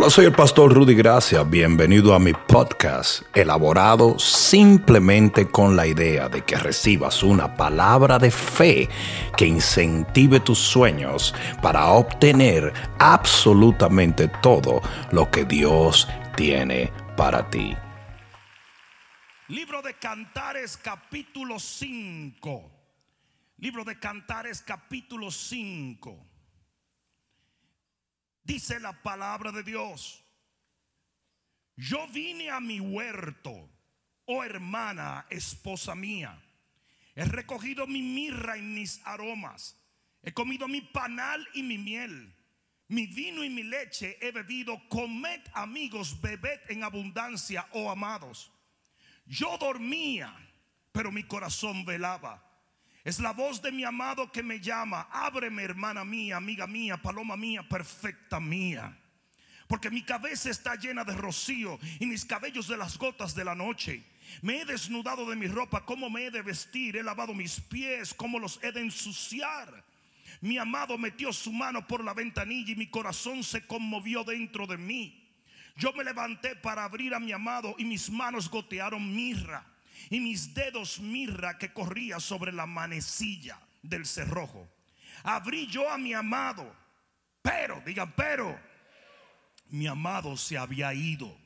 Hola, soy el pastor Rudy Gracia. Bienvenido a mi podcast, elaborado simplemente con la idea de que recibas una palabra de fe que incentive tus sueños para obtener absolutamente todo lo que Dios tiene para ti. Libro de Cantares capítulo 5. Libro de Cantares capítulo 5. Dice la palabra de Dios. Yo vine a mi huerto, oh hermana, esposa mía. He recogido mi mirra y mis aromas. He comido mi panal y mi miel. Mi vino y mi leche he bebido. Comed amigos, bebed en abundancia, oh amados. Yo dormía, pero mi corazón velaba. Es la voz de mi amado que me llama. Ábreme, hermana mía, amiga mía, paloma mía, perfecta mía. Porque mi cabeza está llena de rocío y mis cabellos de las gotas de la noche. Me he desnudado de mi ropa, cómo me he de vestir. He lavado mis pies, cómo los he de ensuciar. Mi amado metió su mano por la ventanilla y mi corazón se conmovió dentro de mí. Yo me levanté para abrir a mi amado y mis manos gotearon mirra y mis dedos mirra que corría sobre la manecilla del cerrojo. Abrí yo a mi amado, pero, digan, pero, mi amado se había ido,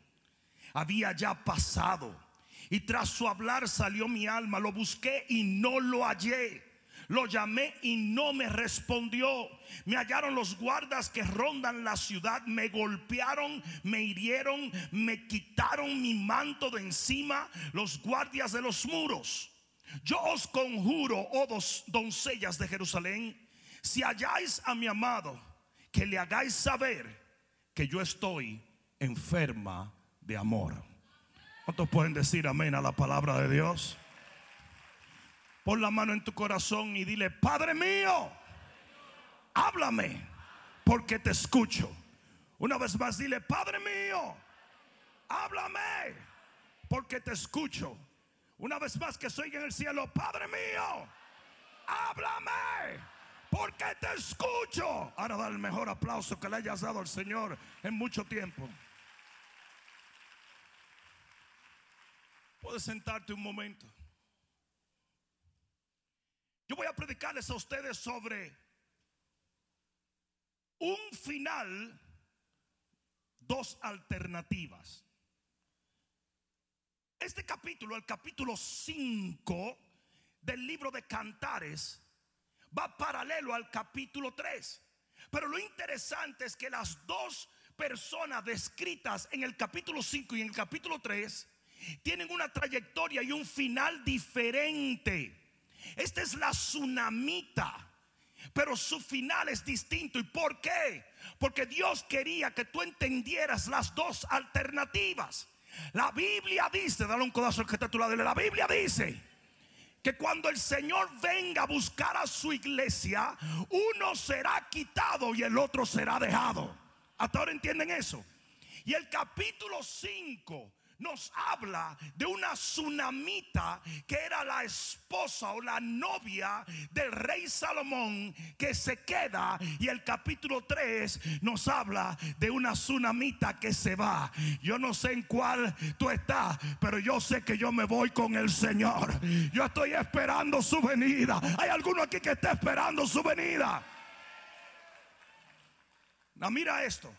había ya pasado. Y tras su hablar salió mi alma, lo busqué y no lo hallé. Lo llamé y no me respondió. Me hallaron los guardas que rondan la ciudad. Me golpearon, me hirieron, me quitaron mi manto de encima. Los guardias de los muros. Yo os conjuro, oh dos doncellas de Jerusalén, si halláis a mi amado, que le hagáis saber que yo estoy enferma de amor. ¿Cuántos pueden decir amén a la palabra de Dios? Pon la mano en tu corazón y dile, Padre mío, háblame, porque te escucho. Una vez más, dile, Padre mío, háblame, porque te escucho. Una vez más que soy en el cielo, Padre mío, háblame, porque te escucho. Ahora da el mejor aplauso que le hayas dado al Señor en mucho tiempo. Puedes sentarte un momento. Yo voy a predicarles a ustedes sobre un final, dos alternativas. Este capítulo, el capítulo 5 del libro de Cantares, va paralelo al capítulo 3. Pero lo interesante es que las dos personas descritas en el capítulo 5 y en el capítulo 3 tienen una trayectoria y un final diferente. Esta es la tsunamita. Pero su final es distinto. ¿Y por qué? Porque Dios quería que tú entendieras las dos alternativas. La Biblia dice, dale un codazo que está a tu lado. La Biblia dice que cuando el Señor venga a buscar a su iglesia, uno será quitado y el otro será dejado. ¿Hasta ahora entienden eso? Y el capítulo 5 nos habla de una tsunamita que era la esposa o la novia del rey Salomón que se queda y el capítulo 3 nos habla de una tsunamita que se va. Yo no sé en cuál tú estás, pero yo sé que yo me voy con el Señor. Yo estoy esperando su venida. Hay alguno aquí que está esperando su venida. No, mira esto.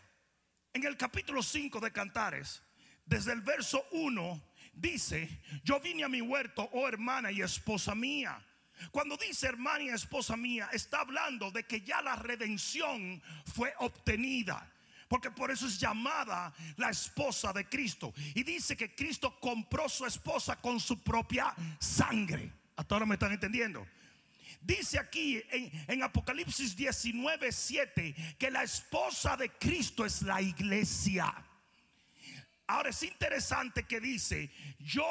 En el capítulo 5 de Cantares desde el verso 1 dice, yo vine a mi huerto, oh hermana y esposa mía. Cuando dice hermana y esposa mía, está hablando de que ya la redención fue obtenida. Porque por eso es llamada la esposa de Cristo. Y dice que Cristo compró su esposa con su propia sangre. Hasta ahora me están entendiendo. Dice aquí en, en, Apocalipsis 19, 7 que la esposa de Cristo es la iglesia. Ahora es interesante que dice, yo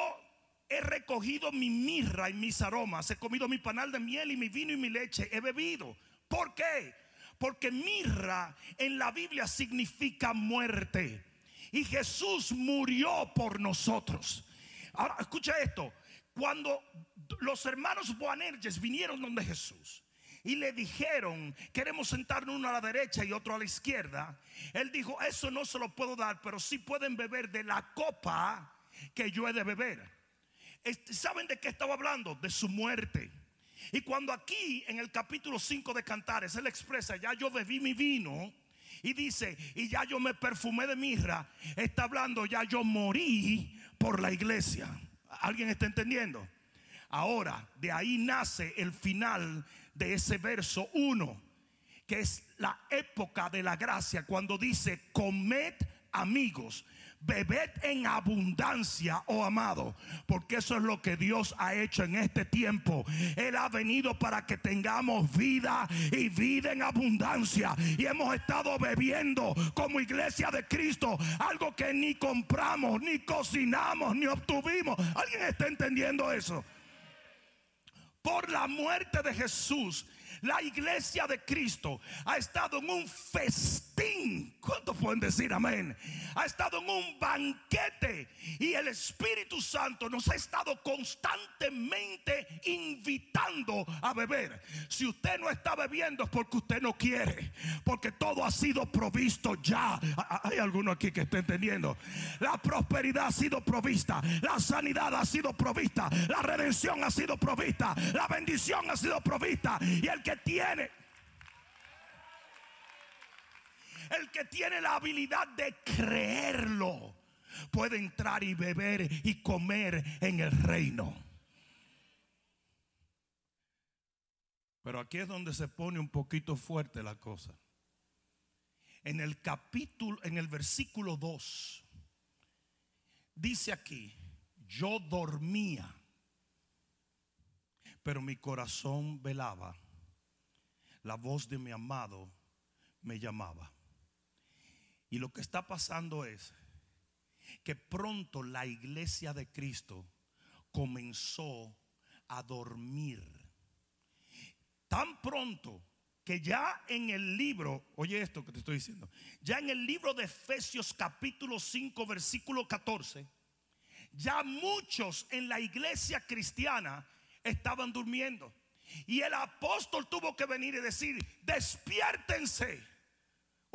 he recogido mi mirra y mis aromas, he comido mi panal de miel y mi vino y mi leche, he bebido. ¿Por qué? Porque mirra en la Biblia significa muerte. Y Jesús murió por nosotros. Ahora, escucha esto. Cuando los hermanos Boanerges vinieron donde Jesús, y le dijeron, queremos sentarnos uno a la derecha y otro a la izquierda, él dijo, eso no se lo puedo dar, pero sí pueden beber de la copa que yo he de beber. ¿Saben de qué estaba hablando? De su muerte. Y cuando aquí en el capítulo 5 de Cantares él expresa, ya yo bebí mi vino y dice, y ya yo me perfumé de mirra, está hablando, ya yo morí por la iglesia. ¿Alguien está entendiendo? Ahora, de ahí nace el final de ese verso 1, que es la época de la gracia, cuando dice, comed amigos Bebed en abundancia, oh amado, porque eso es lo que Dios ha hecho en este tiempo. Él ha venido para que tengamos vida y vida en abundancia. Y hemos estado bebiendo como iglesia de Cristo algo que ni compramos, ni cocinamos, ni obtuvimos. ¿Alguien está entendiendo eso? Por la muerte de Jesús la iglesia de Cristo ha estado en un festín. ¿Cuántos pueden decir amén? Ha estado en un banquete y el Espíritu Santo nos ha estado constantemente invitando a beber. Si usted no está bebiendo es porque usted no quiere, porque todo ha sido provisto ya. Hay alguno aquí que está entendiendo. La prosperidad ha sido provista, la sanidad ha sido provista, la redención ha sido provista, la bendición ha sido provista y el que tiene, el que tiene la habilidad de creerlo, puede entrar y beber y comer en el reino. Pero aquí es donde se pone un poquito fuerte la cosa. En el capítulo, en el versículo 2, dice aquí, yo dormía, pero mi corazón velaba la voz de mi amado me llamaba. Y lo que está pasando es que pronto la iglesia de Cristo comenzó a dormir. Tan pronto que ya en el libro, oye esto que te estoy diciendo, ya en el libro de Efesios capítulo 5 versículo 14, ya muchos en la iglesia cristiana estaban durmiendo. Y el apóstol tuvo que venir y decir, despiértense,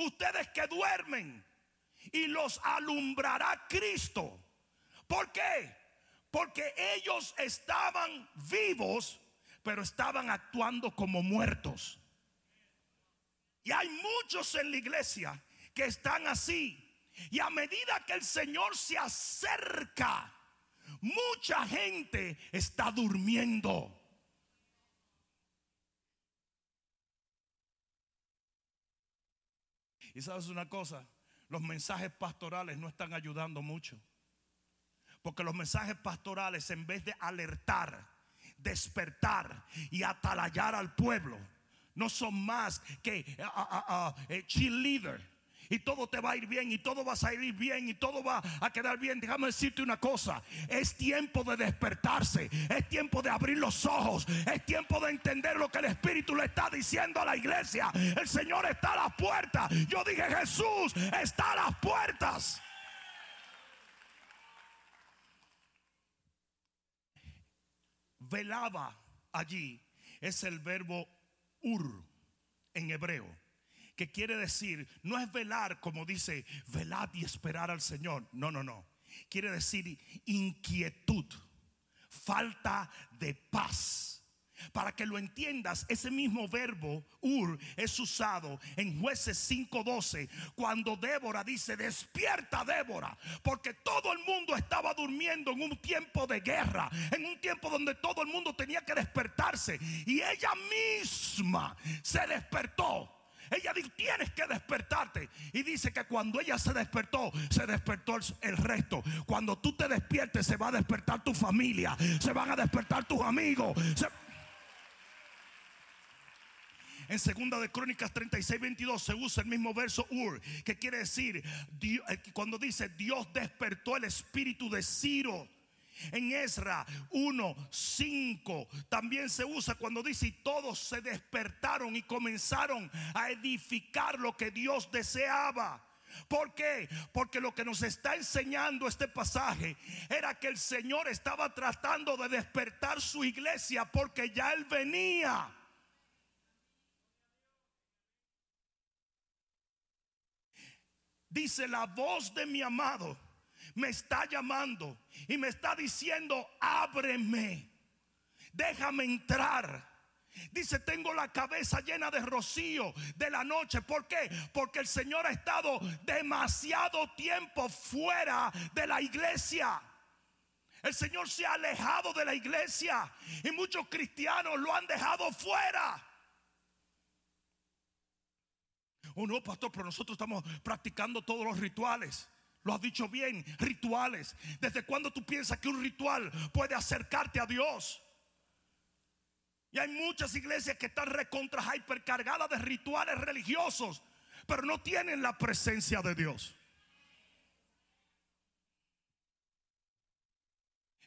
ustedes que duermen, y los alumbrará Cristo. ¿Por qué? Porque ellos estaban vivos, pero estaban actuando como muertos. Y hay muchos en la iglesia que están así. Y a medida que el Señor se acerca, mucha gente está durmiendo. Y sabes una cosa, los mensajes pastorales no están ayudando mucho. Porque los mensajes pastorales en vez de alertar, despertar y atalayar al pueblo, no son más que uh, uh, uh, cheerleader y todo te va a ir bien y todo va a salir bien y todo va a quedar bien. Déjame decirte una cosa, es tiempo de despertarse, es tiempo de abrir los ojos, es tiempo de entender lo que el Espíritu le está diciendo a la iglesia. El Señor está a las puertas. Yo dije, Jesús está a las puertas. Velaba allí es el verbo ur en hebreo que quiere decir, no es velar como dice, velad y esperar al Señor. No, no, no. Quiere decir inquietud, falta de paz. Para que lo entiendas, ese mismo verbo ur es usado en jueces 5:12 cuando Débora dice, despierta Débora, porque todo el mundo estaba durmiendo en un tiempo de guerra, en un tiempo donde todo el mundo tenía que despertarse y ella misma se despertó ella dijo, tienes que despertarte. Y dice que cuando ella se despertó, se despertó el, resto. Cuando tú te despiertes, se va a despertar tu familia. Se van a despertar tus amigos. En segunda de Crónicas 36, 22 se usa el mismo verso ur, que quiere decir, eh, cuando dice Dios despertó el espíritu de Ciro en Ezra 1:5 también se usa cuando dice, todos se despertaron y comenzaron a edificar lo que Dios deseaba. ¿Por qué? Porque lo que nos está enseñando este pasaje era que el Señor estaba tratando de despertar su iglesia porque ya Él venía. Dice la voz de mi amado me está llamando y me está diciendo, ábreme, déjame entrar. Dice, tengo la cabeza llena de rocío de la noche. ¿Por qué? Porque el Señor ha estado demasiado tiempo fuera de la iglesia. El Señor se ha alejado de la iglesia y muchos cristianos lo han dejado fuera. Oh no, pastor, pero nosotros estamos practicando todos los rituales. Lo has dicho bien, rituales. ¿Desde cuándo tú piensas que un ritual puede acercarte a Dios? Y hay muchas iglesias que están recontra hipercargadas de rituales religiosos, pero no tienen la presencia de Dios.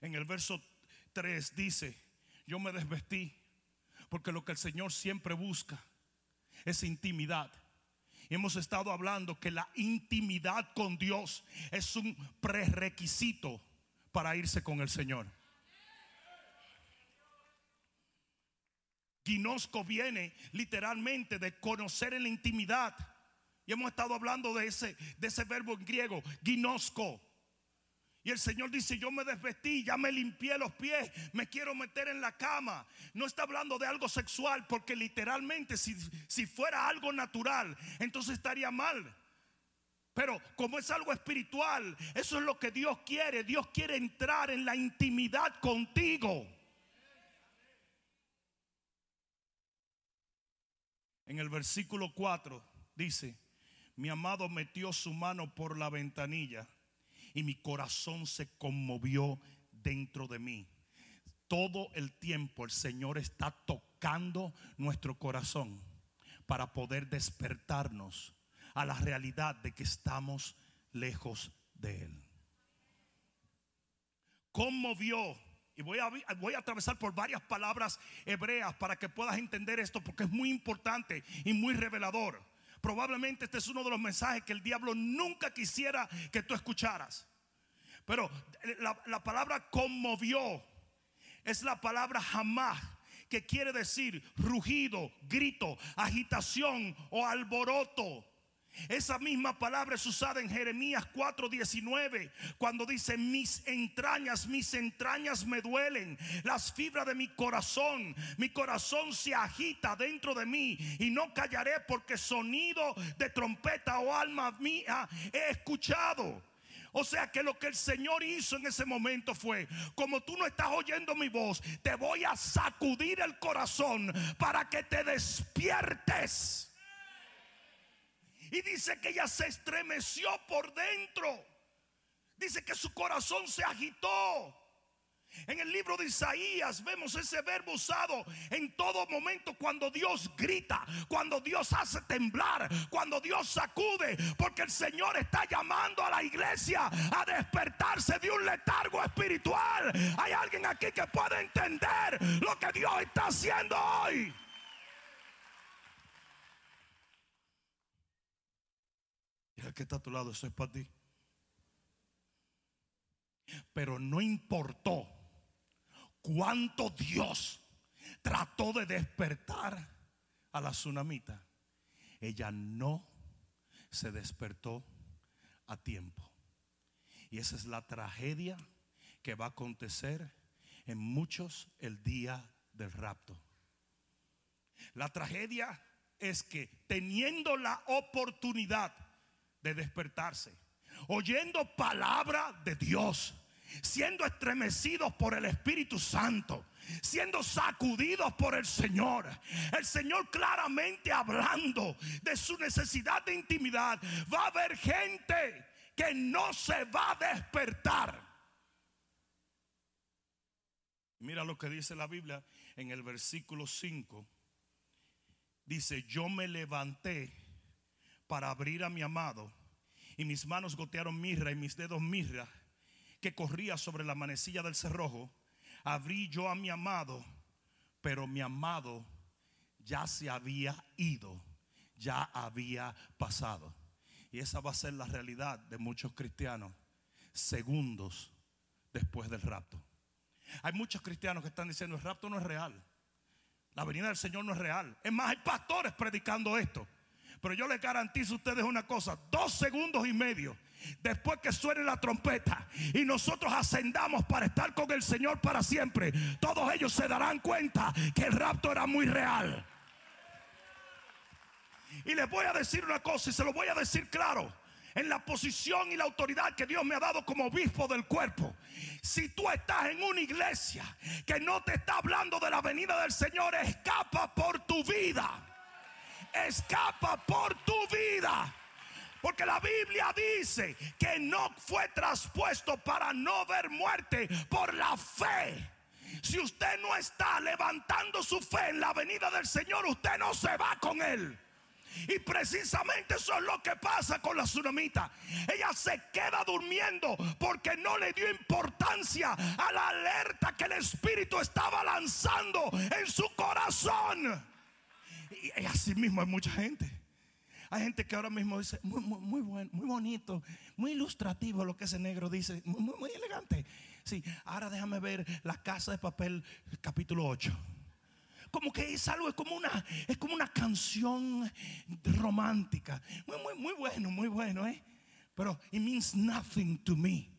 En el verso 3 dice, yo me desvestí porque lo que el Señor siempre busca es intimidad. Hemos estado hablando que la intimidad con Dios es un prerequisito para irse con el Señor. Ginosco viene literalmente de conocer en la intimidad. Y hemos estado hablando de ese, de ese verbo en griego, ginosco. Y el Señor dice, yo me desvestí, ya me limpié los pies, me quiero meter en la cama. No está hablando de algo sexual, porque literalmente si, si fuera algo natural, entonces estaría mal. Pero como es algo espiritual, eso es lo que Dios quiere. Dios quiere entrar en la intimidad contigo. En el versículo 4 dice, mi amado metió su mano por la ventanilla y mi corazón se conmovió dentro de mí. Todo el tiempo el Señor está tocando nuestro corazón para poder despertarnos a la realidad de que estamos lejos de Él. Conmovió. Y voy a, voy a atravesar por varias palabras hebreas para que puedas entender esto porque es muy importante y muy revelador. Probablemente este es uno de los mensajes que el diablo nunca quisiera que tú escucharas. Pero la, la palabra conmovió es la palabra jamás que quiere decir rugido, grito, agitación o alboroto. Esa misma palabra es usada en Jeremías 4:19 cuando dice, mis entrañas, mis entrañas me duelen, las fibras de mi corazón, mi corazón se agita dentro de mí y no callaré porque sonido de trompeta o alma mía he escuchado. O sea que lo que el Señor hizo en ese momento fue, como tú no estás oyendo mi voz, te voy a sacudir el corazón para que te despiertes. Y dice que ella se estremeció por dentro. Dice que su corazón se agitó. En el libro de Isaías vemos ese verbo usado en todo momento cuando Dios grita, cuando Dios hace temblar, cuando Dios sacude, porque el Señor está llamando a la iglesia a despertarse de un letargo espiritual. Hay alguien aquí que puede entender lo que Dios está haciendo hoy. Que está a tu lado, eso es para ti. Pero no importó cuánto Dios trató de despertar a la tsunamita. Ella no se despertó a tiempo. Y esa es la tragedia que va a acontecer en muchos el día del rapto. La tragedia es que teniendo la oportunidad de despertarse, oyendo palabra de Dios, siendo estremecidos por el Espíritu Santo, siendo sacudidos por el Señor. El Señor claramente hablando de su necesidad de intimidad. Va a haber gente que no se va a despertar. Mira lo que dice la Biblia en el versículo 5. Dice, yo me levanté para abrir a mi amado. Y mis manos gotearon mirra y mis dedos mirra que corría sobre la manecilla del cerrojo. Abrí yo a mi amado, pero mi amado ya se había ido, ya había pasado. Y esa va a ser la realidad de muchos cristianos segundos después del rapto. Hay muchos cristianos que están diciendo el rapto no es real. La venida del Señor no es real. Es más, hay pastores predicando esto. Pero yo les garantizo a ustedes una cosa, dos segundos y medio después que suene la trompeta y nosotros ascendamos para estar con el Señor para siempre, todos ellos se darán cuenta que el rapto era muy real. Y les voy a decir una cosa y se lo voy a decir claro. En la posición y la autoridad que Dios me ha dado como obispo del cuerpo. Si tú estás en una iglesia que no te está hablando de la venida del Señor, escapa por tu vida. Escapa por tu vida. Porque la Biblia dice que no fue traspuesto para no ver muerte por la fe. Si usted no está levantando su fe en la venida del Señor, usted no se va con él. Y precisamente eso es lo que pasa con la tsunamita. Ella se queda durmiendo porque no le dio importancia a la alerta que el Espíritu estaba lanzando en su corazón. Y así mismo hay mucha gente. Hay gente que ahora mismo dice, muy, muy, bueno, muy bonito, muy ilustrativo lo que ese negro dice, muy, muy elegante. Sí, ahora déjame ver la casa de papel, capítulo 8 como que es algo, es como una, es como una canción romántica. Muy, muy, muy bueno, muy bueno, ¿eh? Pero it means nothing to me.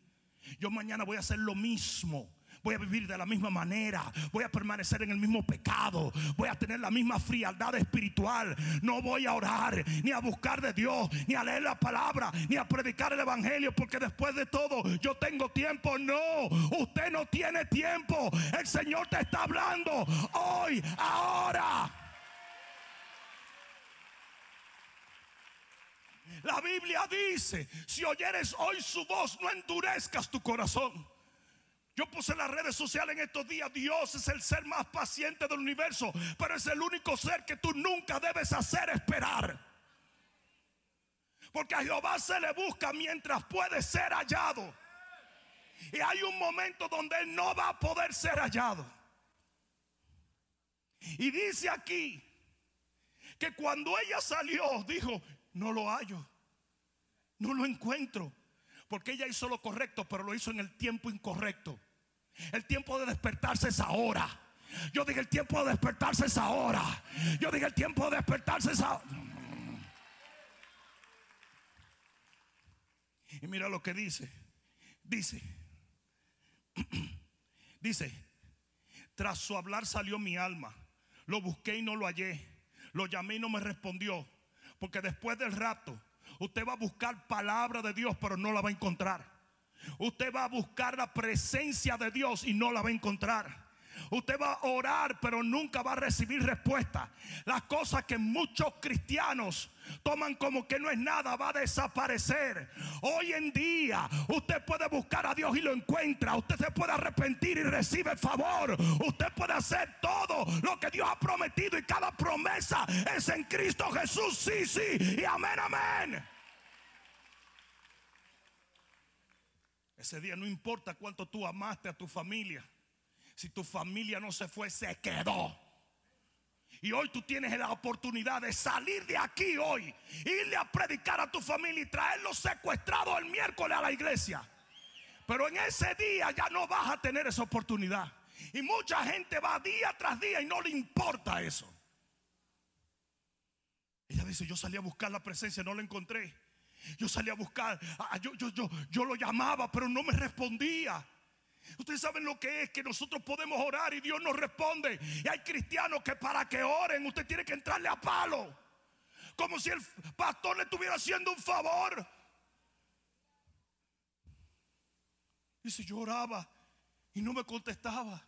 Yo mañana voy a hacer lo mismo. Voy a vivir de la misma manera. Voy a permanecer en el mismo pecado. Voy a tener la misma frialdad espiritual. No voy a orar, ni a buscar de Dios, ni a leer la palabra, ni a predicar el evangelio. Porque después de todo, yo tengo tiempo. No, usted no tiene tiempo. El Señor te está hablando hoy, ahora. La Biblia dice, si oyeres hoy su voz, no endurezcas tu corazón. Yo puse las redes sociales en estos días, Dios es el ser más paciente del universo, pero es el único ser que tú nunca debes hacer esperar. Porque a Jehová se le busca mientras puede ser hallado. Y hay un momento donde Él no va a poder ser hallado. Y dice aquí que cuando ella salió, dijo, no lo hallo, no lo encuentro. Porque ella hizo lo correcto, pero lo hizo en el tiempo incorrecto. El tiempo de despertarse es ahora. Yo dije el tiempo de despertarse es ahora. Yo dije el tiempo de despertarse es ahora. Y mira lo que dice. Dice. Dice. Tras su hablar salió mi alma. Lo busqué y no lo hallé. Lo llamé y no me respondió. Porque después del rato Usted va a buscar palabra de Dios, pero no la va a encontrar. Usted va a buscar la presencia de Dios y no la va a encontrar. Usted va a orar, pero nunca va a recibir respuesta. Las cosas que muchos cristianos toman como que no es nada, va a desaparecer. Hoy en día usted puede buscar a Dios y lo encuentra. Usted se puede arrepentir y recibe favor. Usted puede hacer todo lo que Dios ha prometido y cada promesa es en Cristo Jesús. Sí, sí. Y amén, amén. Ese día no importa cuánto tú amaste a tu familia. Si tu familia no se fue, se quedó. Y hoy tú tienes la oportunidad de salir de aquí hoy, irle a predicar a tu familia y traerlos secuestrados el miércoles a la iglesia. Pero en ese día ya no vas a tener esa oportunidad. Y mucha gente va día tras día y no le importa eso. Ella dice, yo salí a buscar la presencia, no la encontré. Yo salí a buscar, yo, yo, yo, yo lo llamaba, pero no me respondía. Ustedes saben lo que es que nosotros podemos orar y Dios nos responde. Y hay cristianos que para que oren usted tiene que entrarle a palo. Como si el pastor le estuviera haciendo un favor. Y si yo oraba y no me contestaba.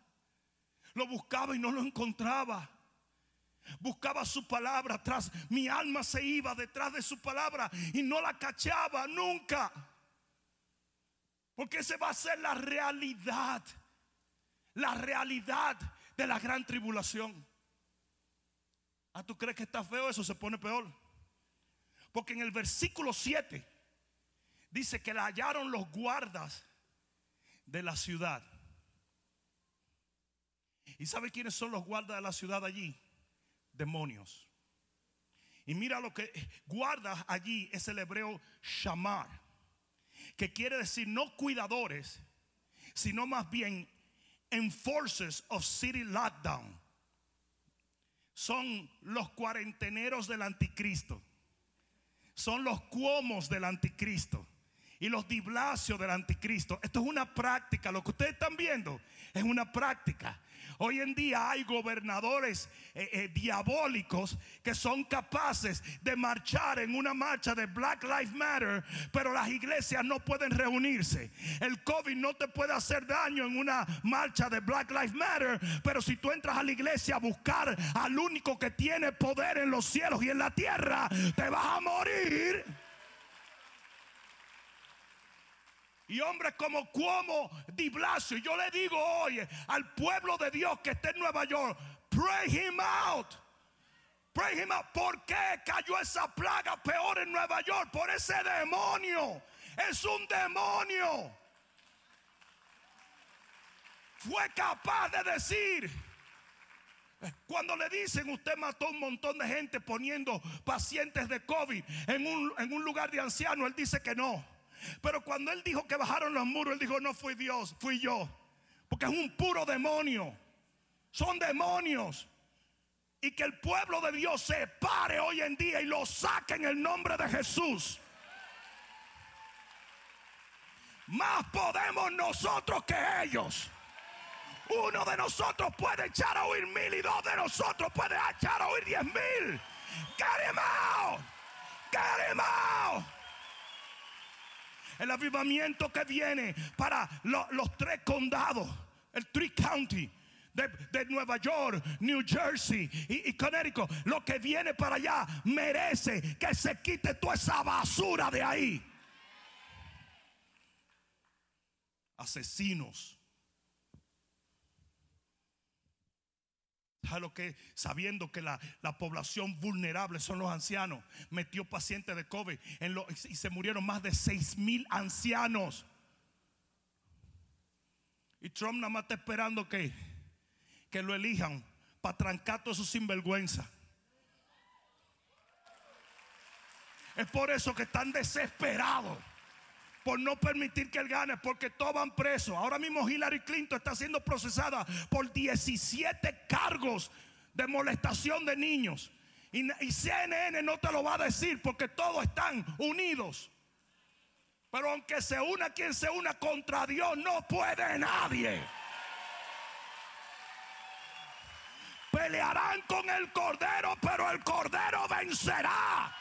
Lo buscaba y no lo encontraba. Buscaba su palabra atrás. Mi alma se iba detrás de su palabra y no la cachaba nunca. Porque esa va a ser la realidad. La realidad de la gran tribulación. ¿Ah, tú crees que está feo? Eso se pone peor. Porque en el versículo 7 dice que la hallaron los guardas de la ciudad. ¿Y sabe quiénes son los guardas de la ciudad allí? Demonios. Y mira lo que guardas allí es el hebreo shamar que quiere decir no cuidadores, sino más bien enforcers of city lockdown. Son los cuarenteneros del anticristo. son los cuomos del anticristo y los diblacios del anticristo. Esto es una práctica, lo que ustedes están viendo es una práctica. Hoy en día hay gobernadores eh, eh, diabólicos que son capaces de marchar en una marcha de Black Lives Matter, pero las iglesias no pueden reunirse. El COVID no te puede hacer daño en una marcha de Black Lives Matter, pero si tú entras a la iglesia a buscar al único que tiene poder en los cielos y en la tierra, te vas a morir. Y hombres como Cuomo Di Blasio. Yo le digo hoy al pueblo de Dios que está en Nueva York: pray him out. Pray him out. ¿Por qué cayó esa plaga peor en Nueva York? Por ese demonio. Es un demonio. Fue capaz de decir. Cuando le dicen usted mató un montón de gente poniendo pacientes de COVID en un, en un lugar de ancianos, él dice que no. Pero cuando él dijo que bajaron los muros, él dijo, no fui Dios, fui yo. Porque es un puro demonio. Son demonios. Y que el pueblo de Dios se pare hoy en día y lo saque en el nombre de Jesús. Más podemos nosotros que ellos. Uno de nosotros puede echar a oír mil y dos de nosotros puede echar a oír diez mil. Get him out. Get him out el avivamiento que viene para los tres condados, el Three County. De, Nueva York, New Jersey y, Connecticut, lo que viene para allá merece que se quite toda esa basura de ahí. Asesinos, lo que sabiendo que la, población vulnerable son los ancianos, metió pacientes de COVID y se murieron más de 6 mil ancianos. Y Trump nada más está esperando que, que lo elijan para trancar todo eso sinvergüenza. Es por eso que están desesperados por no permitir que él gane, porque todos van presos. Ahora mismo Hillary Clinton está siendo procesada por 17 cargos de molestación de niños. Y, CNN no te lo va a decir porque todos están unidos. Pero aunque se una quien se una contra Dios, no puede nadie. Pelearán con el cordero, pero el cordero vencerá.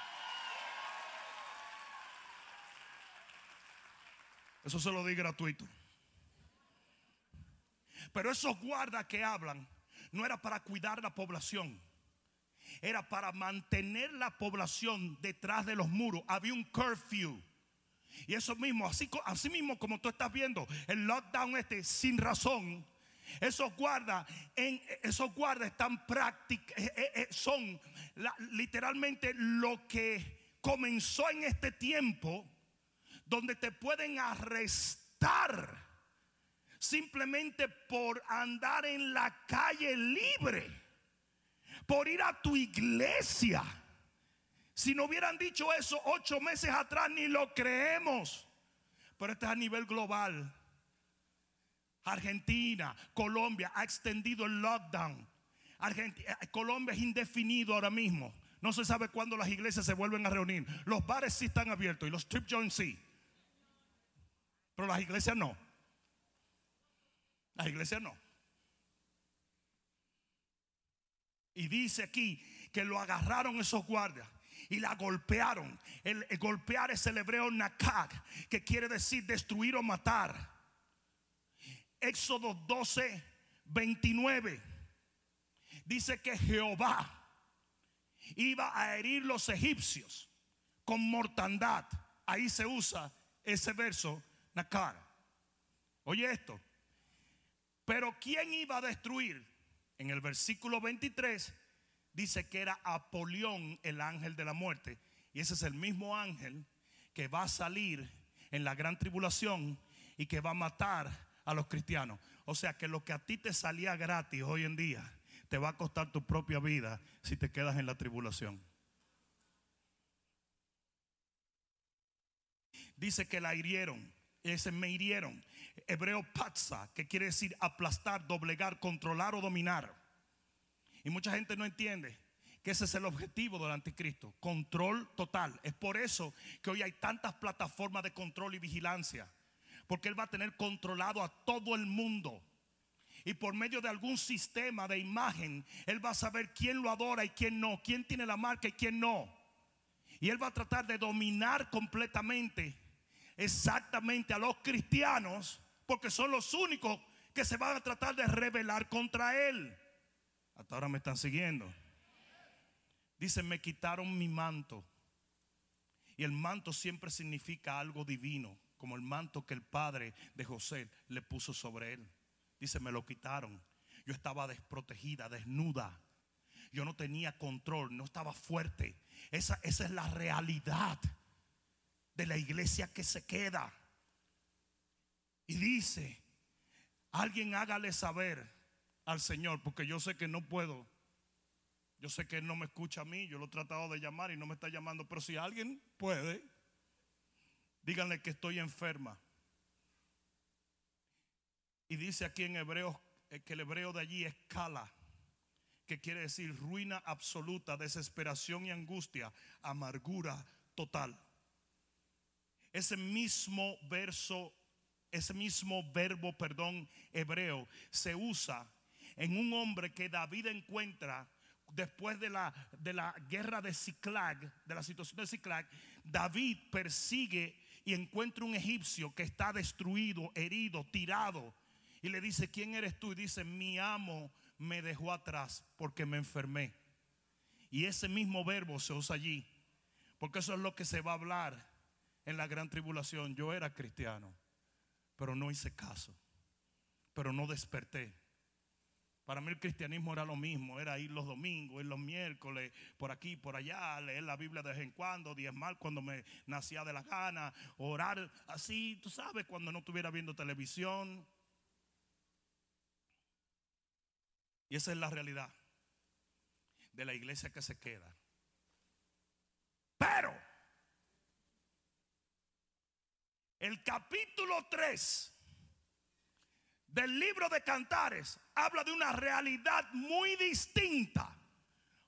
Eso se lo di gratuito. Pero esos guardas que hablan no era para cuidar la población. Era para mantener la población detrás de los muros. Había un curfew. Y eso mismo, así, así mismo como tú estás viendo, el lockdown este sin razón. Esos guardas, en, esos guardas están prácticos, eh, eh, eh, son literalmente lo que comenzó en este tiempo donde te pueden arrestar simplemente por andar en la calle libre, por ir a tu iglesia. Si no hubieran dicho eso ocho meses atrás, ni lo creemos. Pero esto es a nivel global. Argentina, Colombia ha extendido el lockdown. Eh, Colombia es indefinido ahora mismo. No se sabe cuándo las iglesias se vuelven a reunir. Los bares sí están abiertos y los strip joints sí. Pero las iglesias no. Las iglesias no. Y dice aquí que lo agarraron esos guardias y la golpearon. El, golpear es el hebreo nakag, que quiere decir destruir o matar. Éxodo 12, 29. Dice que Jehová iba a herir los egipcios con mortandad. Ahí se usa ese verso Nakar. Oye esto. Pero ¿quién iba a destruir? En el versículo 23 dice que era Apolión el ángel de la muerte. Y ese es el mismo ángel que va a salir en la gran tribulación y que va a matar a los cristianos. O sea que lo que a ti te salía gratis hoy en día, te va a costar tu propia vida si te quedas en la tribulación. Dice que la hirieron ese me hirieron. Hebreo patza, que quiere decir aplastar, doblegar, controlar o dominar. Y mucha gente no entiende que ese es el objetivo del anticristo, control total. Es por eso que hoy hay tantas plataformas de control y vigilancia, porque él va a tener controlado a todo el mundo. Y por medio de algún sistema de imagen, él va a saber quién lo adora y quién no, quién tiene la marca y quién no. Y él va a tratar de dominar completamente, exactamente a los cristianos, porque son los únicos que se van a tratar de rebelar contra él. Hasta ahora me están siguiendo. Dice, me quitaron mi manto. Y el manto siempre significa algo divino, como el manto que el padre de José le puso sobre él. Dice, me lo quitaron. Yo estaba desprotegida, desnuda. Yo no tenía control, no estaba fuerte. Esa, esa es la realidad de la iglesia que se queda. Y dice, alguien hágale saber al Señor, porque yo sé que no puedo yo sé que Él no me escucha a mí, yo lo he tratado de llamar y no me está llamando, pero si alguien puede, díganle que estoy enferma. Y dice aquí en Hebreos eh, que el hebreo de allí es kala, que quiere decir ruina absoluta, desesperación y angustia, amargura total. Ese mismo verso, ese mismo verbo, perdón, hebreo, se usa en un hombre que David encuentra después de la, de la guerra de Ciclag, de la situación de Ciclag, David persigue y encuentra un egipcio que está destruido, herido, tirado. Y le dice, ¿quién eres tú? Y dice, mi amo me dejó atrás porque me enfermé. Y ese mismo verbo se usa allí, porque eso es lo que se va a hablar en la gran tribulación. Yo era cristiano, pero no hice caso, pero no desperté. Para mí el cristianismo era lo mismo, era ir los domingos, ir los miércoles, por aquí, por allá, leer la Biblia de vez en cuando, diezmar cuando me nacía de la gana, orar así, tú sabes, cuando no estuviera viendo televisión. Y esa es la realidad de la iglesia que se queda. Pero el capítulo 3 del libro de Cantares habla de una realidad muy distinta,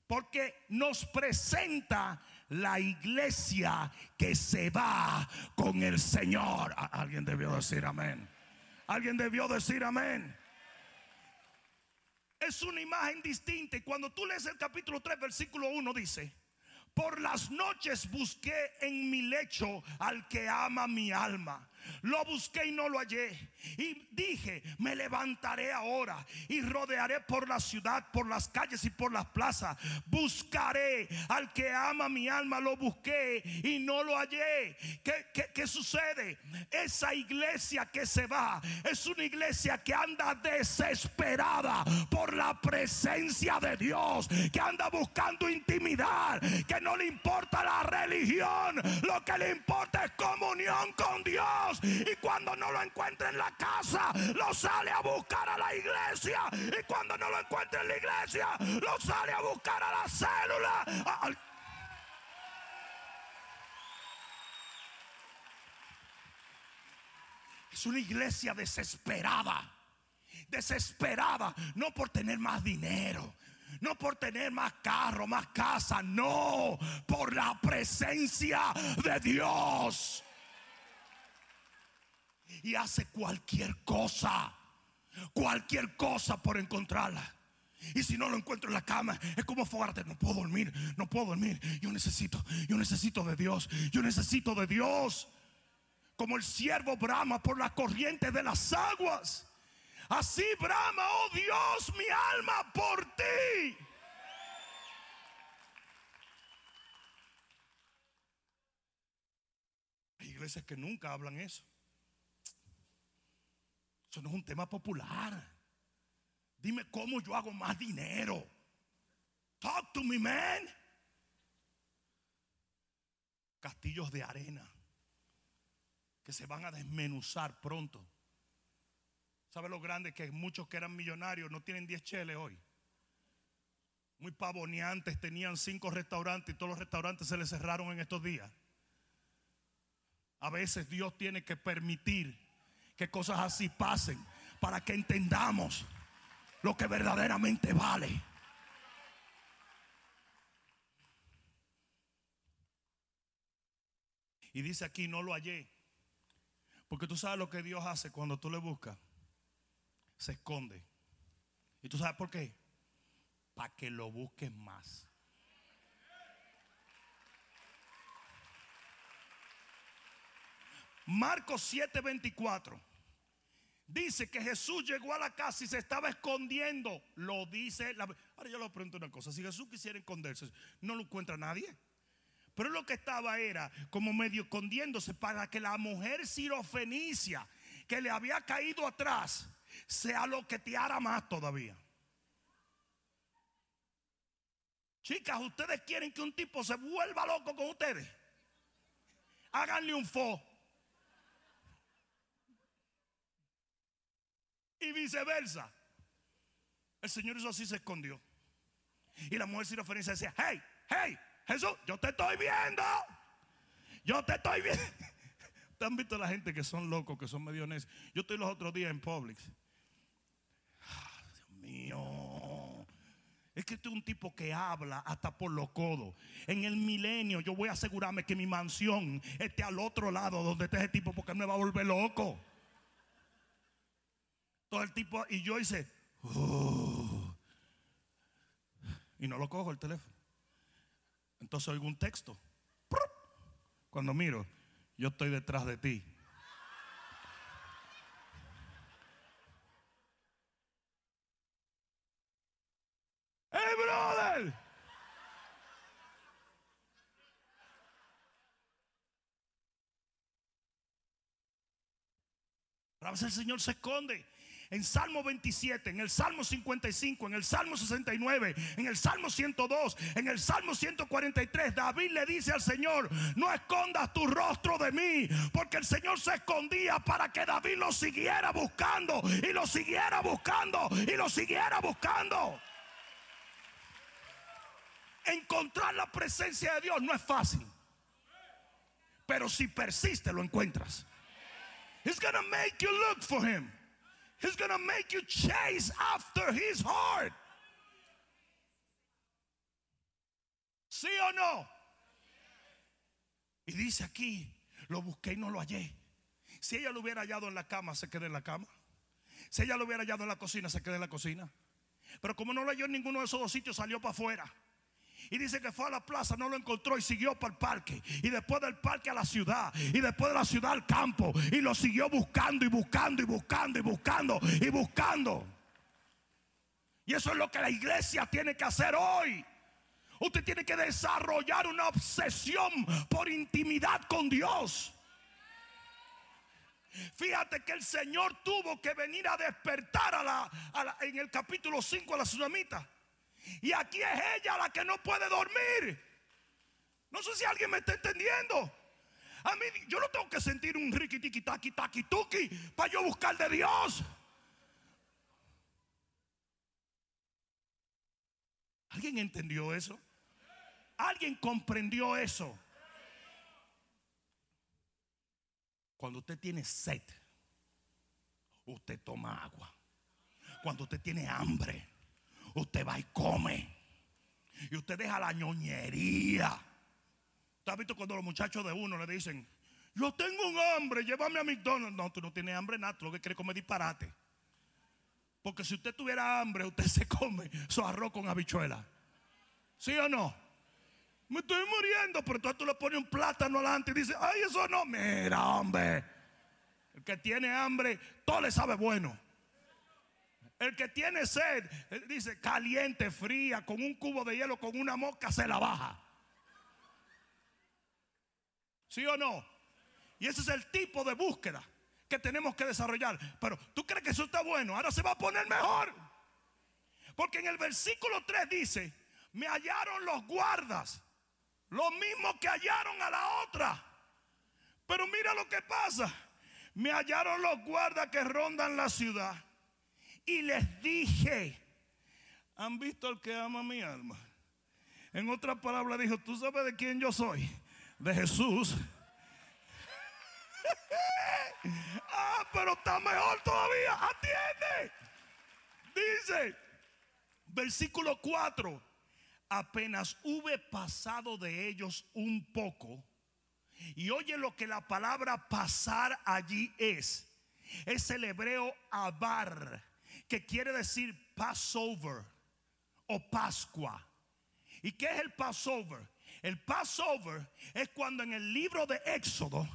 porque nos presenta la iglesia que se va con el Señor. Alguien debió decir amén. Alguien debió decir amén. Es una imagen distinta y cuando tú lees el capítulo 3, versículo 1 dice, por las noches busqué en mi lecho al que ama mi alma lo busqué y no lo hallé. Y dije, me levantaré ahora y rodearé por la ciudad, por las calles y por las plazas. Buscaré al que ama mi alma. Lo busqué y no lo hallé. ¿Qué, sucede? Esa iglesia que se va es una iglesia que anda desesperada por la presencia de Dios. Que anda buscando intimidad. Que no le importa la religión. Lo que le importa es comunión con Dios. Y cuando no lo encuentra en la casa, lo sale a buscar a la iglesia. Y cuando no lo encuentra en la iglesia, lo sale a buscar a la célula. Es una iglesia desesperada. Desesperada, no por tener más dinero, no por tener más carro, más casa, no, por la presencia de Dios y hace cualquier cosa, cualquier cosa por encontrarla. Y si no lo encuentro en la cama, es como fogarte. No puedo dormir, no puedo dormir. Yo necesito, yo necesito de Dios. Yo necesito de Dios. Como el siervo brama por la corriente de las aguas. Así brama, oh Dios, mi alma por ti. Hay iglesias que nunca hablan eso. Eso no es un tema popular. Dime cómo yo hago más dinero. Talk to me, man. Castillos de arena que se van a desmenuzar pronto. ¿Sabe lo grande que muchos que eran millonarios no tienen 10 cheles hoy? Muy pavoneantes, tenían cinco restaurantes y todos los restaurantes se les cerraron en estos días. A veces Dios tiene que permitir que cosas así pasen para que entendamos lo que verdaderamente vale. Y dice aquí, no lo hallé. Porque tú sabes lo que Dios hace cuando tú le buscas. Se esconde. ¿Y tú sabes por qué? Para que lo busques más. Marcos 7:24 dice que Jesús llegó a la casa y se estaba escondiendo. Lo dice. La, ahora yo le pregunto una cosa: si Jesús quisiera esconderse, no lo encuentra nadie. Pero lo que estaba era como medio escondiéndose para que la mujer sirofenicia que le había caído atrás sea lo que te hará más todavía. Chicas, ustedes quieren que un tipo se vuelva loco con ustedes. Háganle un fo. Y viceversa. El Señor hizo así, se escondió. Y la mujer sirofenicia decía, hey, hey, Jesús, yo te estoy viendo. Yo te estoy viendo. ¿Te han visto la gente que son locos, que son medio necios? Yo estoy los otros días en Publix. Ah, Dios mío. Es que este es un tipo que habla hasta por los codos. En el milenio yo voy a asegurarme que mi mansión esté al otro lado donde esté ese tipo porque me va a volver loco. Todo el tipo, y yo hice, oh". y no lo cojo el teléfono. Entonces oigo un texto. Cuando miro, yo estoy detrás de ti. ¡Hey, brother! A veces el Señor se esconde en Salmo 27, en el Salmo 55, en el Salmo 69, en el Salmo 102, en el Salmo 143, David le dice al Señor, no escondas tu rostro de mí, porque el Señor se escondía para que David lo siguiera buscando y lo siguiera buscando y lo siguiera buscando. Encontrar la presencia de Dios no es fácil, pero si persiste lo encuentras. He's gonna make you look for him. He's going to make you chase after his heart. ¿Sí o no? Y dice aquí, lo busqué y no lo hallé. Si ella lo hubiera hallado en la cama, se queda en la cama. Si ella lo hubiera hallado en la cocina, se queda en la cocina. Pero como no lo halló en ninguno de esos dos sitios, salió para afuera. Y dice que fue a la plaza, no lo encontró y siguió para el parque. Y después del parque a la ciudad. Y después de la ciudad al campo. Y lo siguió buscando y buscando y buscando y buscando y buscando. Y eso es lo que la iglesia tiene que hacer hoy. Usted tiene que desarrollar una obsesión por intimidad con Dios. Fíjate que el Señor tuvo que venir a despertar a la, en el capítulo 5 a la tsunamita. Y aquí es ella la que no puede dormir. No sé si alguien me está entendiendo. A mí yo no tengo que sentir un riqui tiki taki taki tuki para yo buscar de Dios. ¿Alguien entendió eso? ¿Alguien comprendió eso? Cuando usted tiene sed, usted toma agua. Cuando usted tiene hambre, usted va y come. Y usted deja la ñoñería. ¿Usted ha visto cuando los muchachos de uno le dicen, yo tengo un hambre, llévame a McDonald's? No, tú no tienes hambre nada, tú lo que quieres comer disparate. Porque si usted tuviera hambre, usted se come su arroz con habichuela. ¿Sí o no? Me estoy muriendo, pero entonces tú le pones un plátano adelante y dices, ay, eso no. Mira, hombre. El que tiene hambre, todo le sabe bueno. El que tiene sed, dice caliente, fría, con un cubo de hielo, con una mosca, se la baja. ¿Sí o no? Y ese es el tipo de búsqueda que tenemos que desarrollar. Pero tú crees que eso está bueno, ahora se va a poner mejor. Porque en el versículo 3 dice, me hallaron los guardas, lo mismo que hallaron a la otra. Pero mira lo que pasa, me hallaron los guardas que rondan la ciudad y les dije, ¿han visto al que ama mi alma? En otra palabra dijo, ¿tú sabes de quién yo soy? De Jesús. ah, pero está mejor todavía. Atiende. Dice, versículo 4, apenas hube pasado de ellos un poco, Y oye lo que la palabra pasar allí es. Es el hebreo abar, que quiere decir Passover o Pascua. ¿Y qué es el Passover? El Passover es cuando en el libro de Éxodo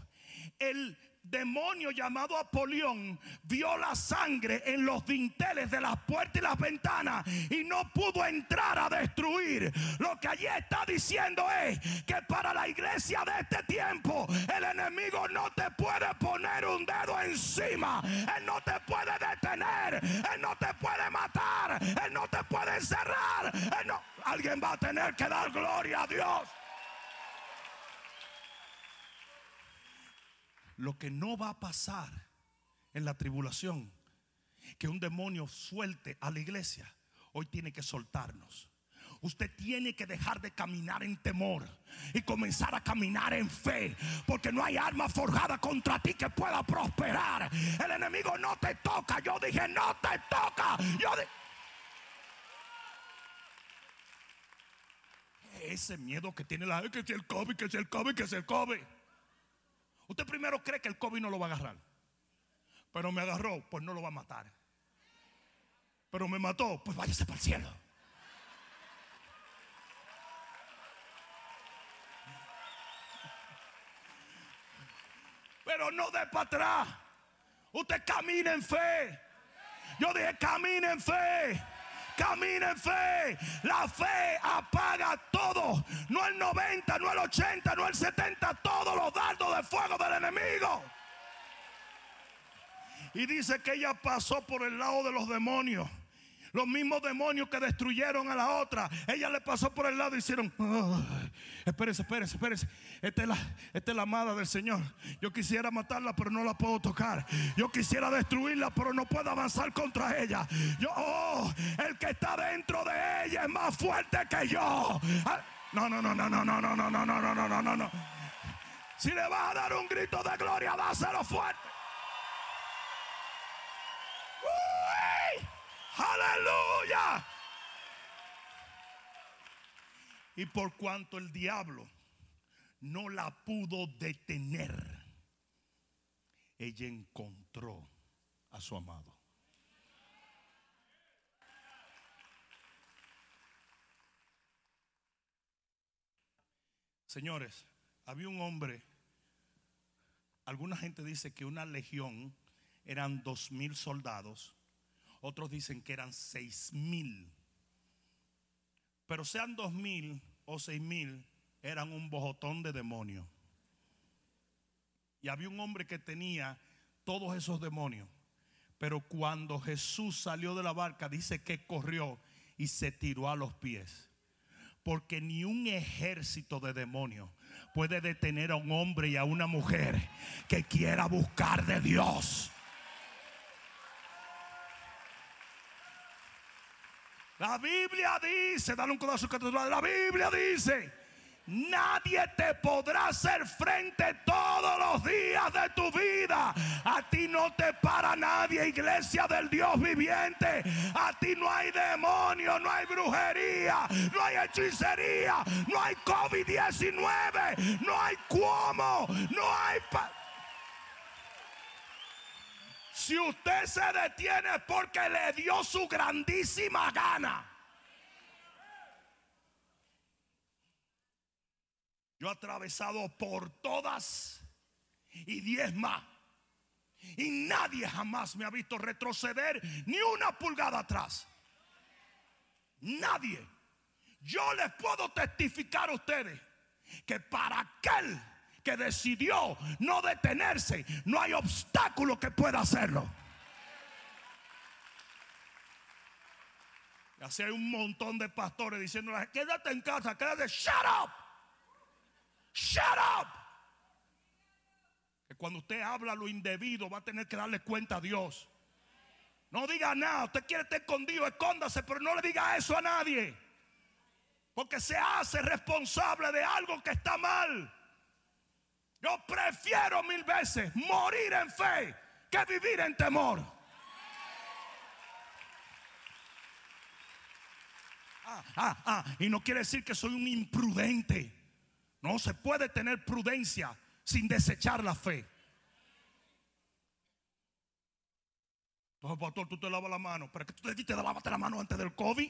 el demonio llamado Apolión vio la sangre en los dinteles de las puertas y las ventanas y no pudo entrar a destruir. Lo que allí está diciendo es que para la iglesia de este tiempo el enemigo no te puede poner un dedo encima. Él no te puede detener. Él no te puede matar. Él no te puede encerrar. Alguien va a tener que dar gloria a Dios. Lo que no va a pasar en la tribulación, que un demonio suelte a la iglesia, hoy tiene que soltarnos. Usted tiene que dejar de caminar en temor y comenzar a caminar en fe. Porque no hay arma forjada contra ti que pueda prosperar. El enemigo no te toca. Yo dije, no te toca. Yo Ese miedo que tiene la que es el COVID, que es el COVID, que es el COVID. Usted primero cree que el COVID no lo va a agarrar. Pero me agarró, pues no lo va a matar. Pero me mató, pues váyase para el cielo. Pero no de para atrás. Usted camina en fe. Yo dije, camina en fe. Camina en fe. La fe apaga todo. No el 90, no el 80, no el 70. Todos los dardos de fuego del enemigo. Y dice que ella pasó por el lado de los demonios. Los mismos demonios que destruyeron a la otra. Ella le pasó por el lado y hicieron. espérese, espérese, espérese. Esta es, la, esta es la amada del Señor. Yo quisiera matarla, pero no la puedo tocar. Yo quisiera destruirla, pero no puedo avanzar contra ella. Yo, oh, el que está dentro de ella es más fuerte que yo. No, no, no, no, no, no, no, no, no, no, no, no, no, no. Si le vas a dar un grito de gloria, dáselo fuerte. Aleluya. Y por cuanto el diablo no la pudo detener, ella encontró a su amado. Señores, había un hombre, alguna gente dice que una legión eran dos mil soldados otros dicen que eran seis mil. Pero sean dos mil o seis mil, eran un bojotón de demonios. Y había un hombre que tenía todos esos demonios. Pero cuando Jesús salió de la barca, dice que corrió y se tiró a los pies. Porque ni un ejército de demonios puede detener a un hombre y a una mujer que quiera buscar de Dios. La Biblia dice, dale un codazo la Biblia dice, nadie te podrá hacer frente todos los días de tu vida. A ti no te para nadie, iglesia del Dios viviente. A ti no hay demonio, no hay brujería, no hay hechicería, no hay COVID-19, no hay cómo, no hay... Si usted se detiene es porque le dio su grandísima gana. Yo he atravesado por todas y diez más. Y nadie jamás me ha visto retroceder ni una pulgada atrás. Nadie. Yo les puedo testificar a ustedes que para aquel que decidió no detenerse, no hay obstáculo que pueda hacerlo. Y así hay un montón de pastores diciendo, quédate en casa, quédate, shut up, shut up. Que cuando usted habla lo indebido va a tener que darle cuenta a Dios. No diga nada, usted quiere estar escondido, escóndase, pero no le diga eso a nadie. Porque se hace responsable de algo que está mal. Yo prefiero mil veces morir en fe que vivir en temor. Ah, ah, ah. Y no quiere decir que soy un imprudente. No se puede tener prudencia sin desechar la fe. Entonces, pastor, tú te lavas la mano. Pero que tú te, te lavaste la mano antes del COVID.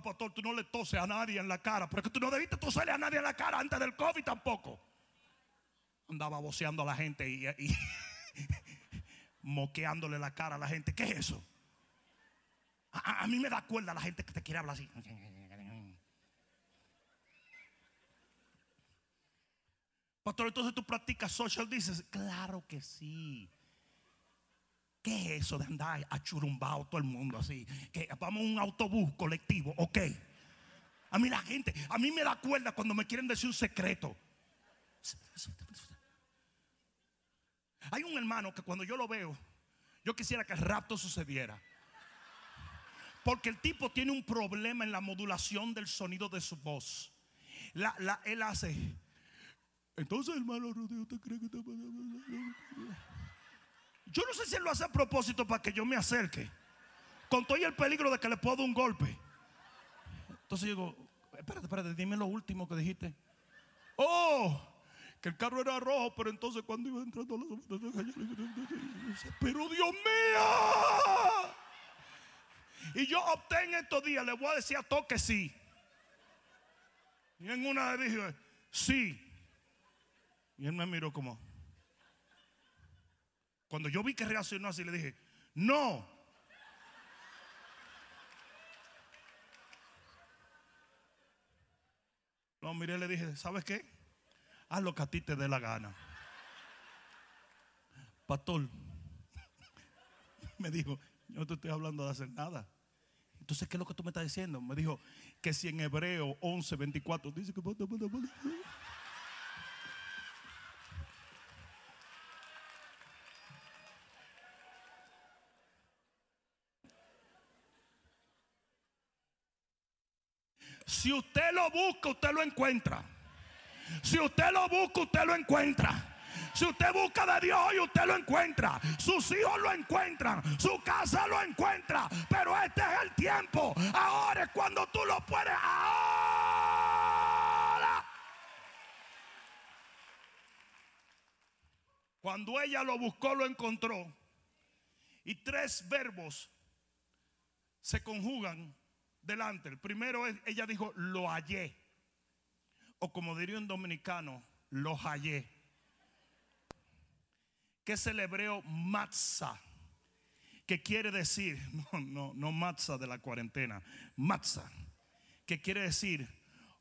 Pastor, tú no le toses a nadie en la cara. Pero que tú no debiste toserle a nadie en la cara antes del COVID tampoco. Andaba voceando a la gente y, y moqueándole la cara a la gente. ¿Qué es eso? A, a mí me da cuerda la gente que te quiere hablar así. Pastor, entonces tú practicas social dices, claro que sí. ¿Qué es eso de andar achurumbado todo el mundo así? Que vamos a un autobús colectivo, ok. A mí la gente, a mí me da cuerda cuando me quieren decir un secreto. Hay un hermano que cuando yo lo veo, yo quisiera que el rapto sucediera. Porque el tipo tiene un problema en la modulación del sonido de su voz. La, la, él hace. Entonces, hermano Rodrigo, ¿usted cree que está Yo no sé si él lo hace a propósito para que yo me acerque. Con todo el peligro de que le puedo dar un golpe. Entonces digo, espérate, espérate, dime lo último que dijiste. Oh, que el carro era rojo, pero entonces cuando iba entrando la pero Dios mío. Y yo opté en estos días, le voy a decir a todos que sí. Y en una dije, sí. Y él me miró como. Cuando yo vi que reaccionó así, le dije, no. No, miré, le dije, ¿sabes qué? Haz lo que a ti te dé la gana. Pastor, me dijo, yo no te estoy hablando de hacer nada. Entonces, ¿qué es lo que tú me estás diciendo? Me dijo que si en Hebreo 11, 24 dice que... Si usted lo busca, usted lo encuentra. Si usted lo busca, usted lo encuentra. Si usted busca de Dios y usted lo encuentra, sus hijos lo encuentran, su casa lo encuentra. Pero este es el tiempo. Ahora es cuando tú lo puedes. Ahora. Cuando ella lo buscó, lo encontró. Y tres verbos se conjugan delante. El primero es, ella dijo, lo hallé. O como diría un dominicano, lo hallé que es el hebreo matzah, que quiere decir, no, no, no matzah de la cuarentena, matzah, que quiere decir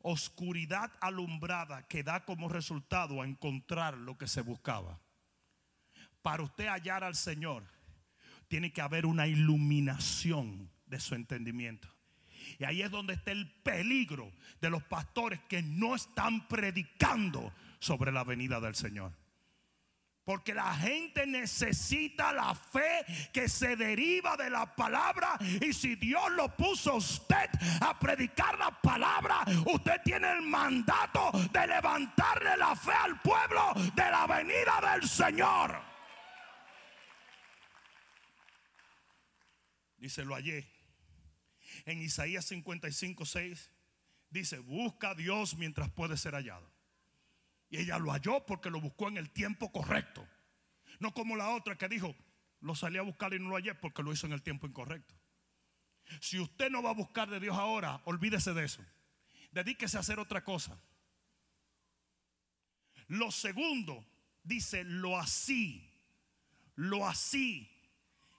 oscuridad alumbrada que da como resultado a encontrar lo que se buscaba. Para usted hallar al Señor, tiene que haber una iluminación de su entendimiento. Y ahí es donde está el peligro de los pastores que no están predicando sobre la venida del Señor. Porque la gente necesita la fe que se deriva de la palabra. Y si Dios lo puso usted a predicar la palabra, usted tiene el mandato de levantarle la fe al pueblo de la venida del Señor. Dice, lo hallé. En Isaías 55, 6 dice, busca a Dios mientras puede ser hallado. Y ella lo halló porque lo buscó en el tiempo correcto. No como la otra que dijo, lo salí a buscar y no lo hallé porque lo hizo en el tiempo incorrecto. Si usted no va a buscar de Dios ahora, olvídese de eso. Dedíquese a hacer otra cosa. Lo segundo, dice lo así. Lo así.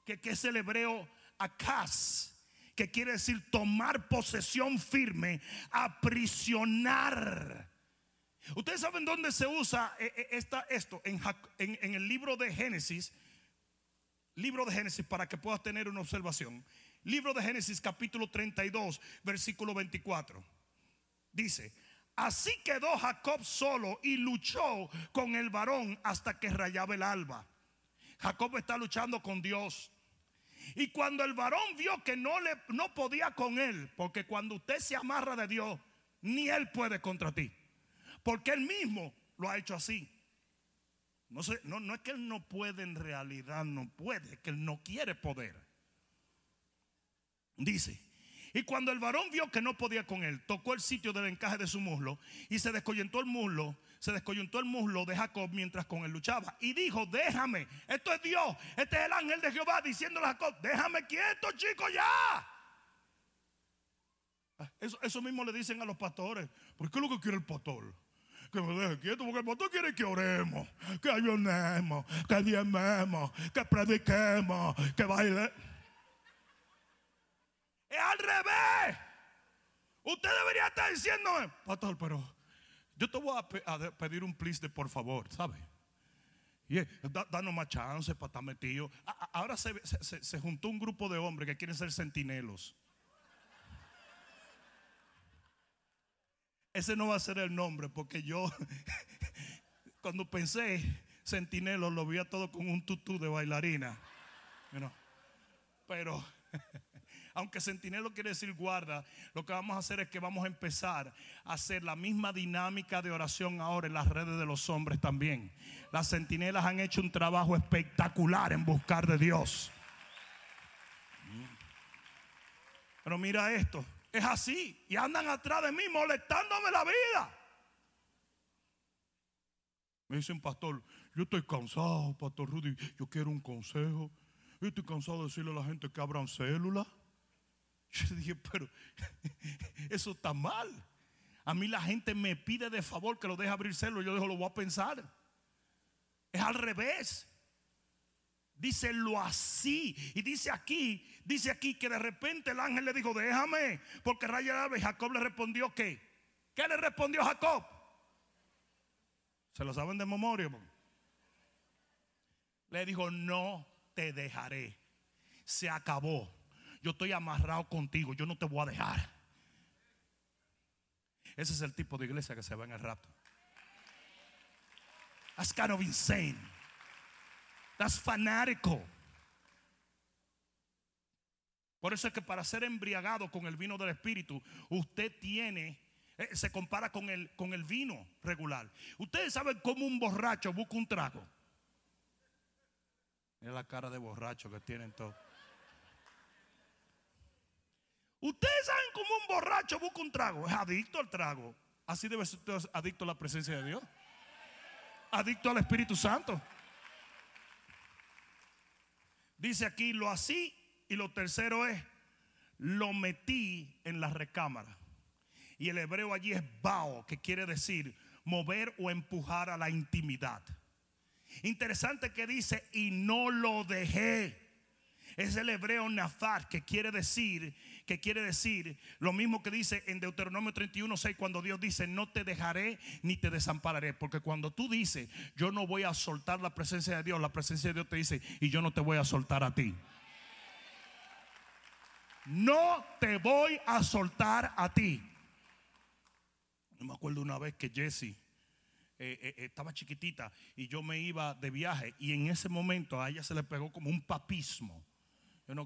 Que, que es el hebreo acas. Que quiere decir tomar posesión firme, aprisionar Ustedes saben dónde se usa eh, eh, esto en, en, el libro de Génesis. Libro de Génesis para que puedas tener una observación. Libro de Génesis capítulo 32 versículo 24. Dice, así quedó Jacob solo y luchó con el varón hasta que rayaba el alba. Jacob está luchando con Dios. Y cuando el varón vio que no, le, no podía con él, porque cuando usted se amarra de Dios, ni él puede contra ti. Porque él mismo lo ha hecho así. No, sé, no, es que él no puede en realidad, no puede, es que él no quiere poder. Dice, Y cuando el varón vio que no podía con él, tocó el sitio del encaje de su muslo y se descoyuntó el muslo, se descoyuntó el muslo de Jacob mientras con él luchaba. Y dijo, déjame, esto es Dios, este es el ángel de Jehová diciéndole a Jacob, déjame quieto chico ya. Eso, eso mismo le dicen a los pastores. ¿Por qué es lo que quiere el pastor? Que me deje quieto, porque el pastor quiere que oremos, que ayunemos, que diememos, que prediquemos, que baile. Es al revés. Usted debería estar diciéndome, pastor, pero yo te voy a, pedir un please de por favor, ¿sabe? Y danos más chance para estar metido. Ahora se, se, juntó un grupo de hombres que quieren ser sentinelos. Ese no va a ser el nombre, porque yo, cuando pensé sentinelos, lo vi a todo con un tutú de bailarina. Pero aunque centinelo quiere decir guarda, lo que vamos a hacer es que vamos a empezar a hacer la misma dinámica de oración ahora en las redes de los hombres también. Las centinelas han hecho un trabajo espectacular en buscar de Dios. Pero mira esto, es así y andan atrás de mí molestándome la vida. Me dice un pastor, yo estoy cansado, pastor Rudy, yo quiero un consejo. Yo estoy cansado de decirle a la gente que abran células. Yo dije, pero eso está mal. A mí la gente me pide de favor que lo deje abrir celo. Yo digo, lo voy a pensar. Es al revés. Dice lo así. Y dice aquí, dice aquí que de repente el ángel le dijo, déjame. Porque raya y Jacob le respondió que. ¿Qué le respondió Jacob? Se lo saben de memoria. Le dijo, no te dejaré. Se acabó yo estoy amarrado contigo, yo no te voy a dejar. Ese es el tipo de iglesia que se va en el rato. That's kind of insane. That's fanático. Por eso es que para ser embriagado con el vino del Espíritu, usted tiene, eh, se compara con el, con el vino regular. Ustedes saben cómo un borracho busca un trago. Mira la cara de borracho que tienen todos. Ustedes saben cómo un borracho busca un trago. Es adicto al trago. Así debe ser adicto a la presencia de Dios. Adicto al Espíritu Santo. Dice aquí lo así y lo tercero es lo metí en la recámara. Y el hebreo allí es bao, que quiere decir mover o empujar a la intimidad. Interesante que dice y no lo dejé. Es el hebreo nafar que quiere decir que quiere decir lo mismo que dice en Deuteronomio 31, 6, cuando Dios dice, no te dejaré ni te desampararé. Porque cuando tú dices, yo no voy a soltar la presencia de Dios, la presencia de Dios te dice, y yo no te voy a soltar a ti. No te voy a soltar a ti. Yo me acuerdo una vez que Jessie eh, eh, estaba chiquitita y yo me iba de viaje y en ese momento a ella se le pegó como un papismo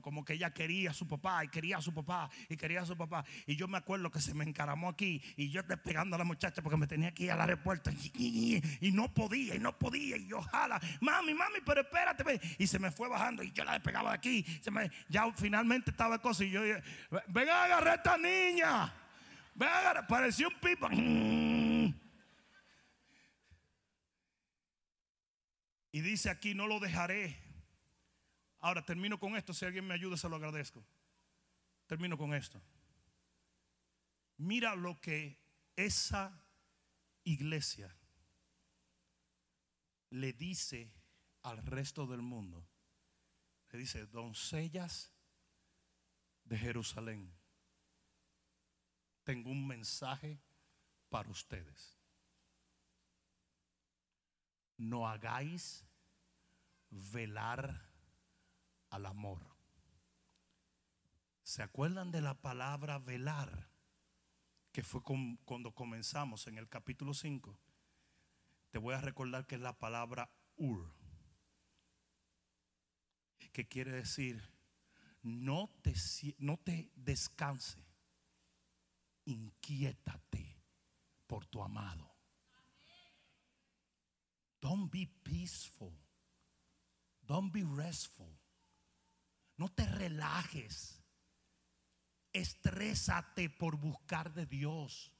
como que ella quería a su papá y quería a su papá y quería a su papá. Y yo me acuerdo que se me encaramó aquí y yo despegando a la muchacha porque me tenía que ir al aeropuerto y, no podía y no podía. Y yo jala, mami, mami, pero espérate. Y se me fue bajando y yo la despegaba de aquí. Ya finalmente estaba cosa y yo, ven a agarrar a esta niña. Ven a agarrar, parecía un pipa. Y dice aquí, no lo dejaré Ahora termino con esto. Si alguien me ayuda, se lo agradezco. Termino con esto. Mira lo que esa iglesia le dice al resto del mundo. Le dice, doncellas de Jerusalén, tengo un mensaje para ustedes. No hagáis velar al amor. ¿Se acuerdan de la palabra velar? Que fue cuando comenzamos en el capítulo 5. Te voy a recordar que es la palabra ur. Que quiere decir, no te, no te descanse, inquiétate por tu amado. Don't be peaceful. Don't be restful. No te relajes. Estrésate por buscar de Dios,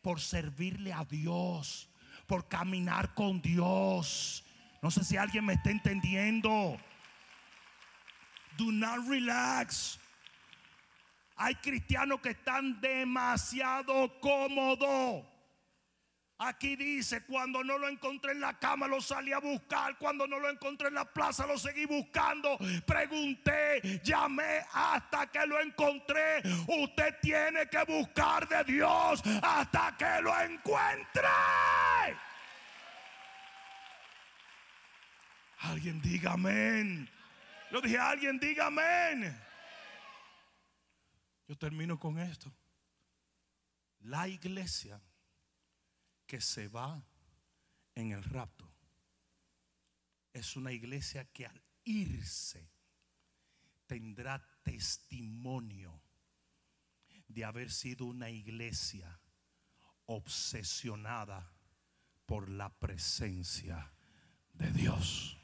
por servirle a Dios, por caminar con Dios. No sé si alguien me está entendiendo. Do not relax. Hay cristianos que están demasiado cómodos. Aquí dice, cuando no lo encontré en la cama lo salí a buscar, cuando no lo encontré en la plaza lo seguí buscando, pregunté, llamé hasta que lo encontré. Usted tiene que buscar de Dios hasta que lo encuentre. Alguien diga amén. Yo dije, alguien diga amén. Yo termino con esto. La iglesia que se va en el rapto es una iglesia que al irse tendrá testimonio de haber sido una iglesia obsesionada por la presencia de Dios.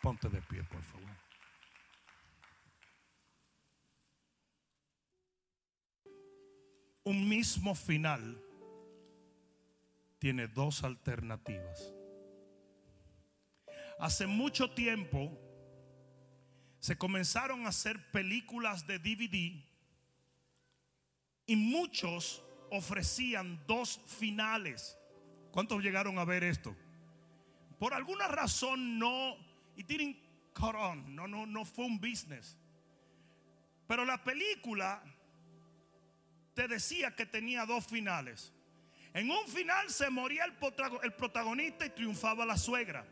Ponte de pie, por favor. Un mismo final tiene dos alternativas. Hace mucho tiempo se comenzaron a hacer películas de DVD y muchos ofrecían dos finales. ¿Cuántos llegaron a ver esto? Por alguna razón no cut on. No, no, no fue un business. Pero la película te decía que tenía dos finales. En un final se moría el, protagonista y triunfaba la suegra.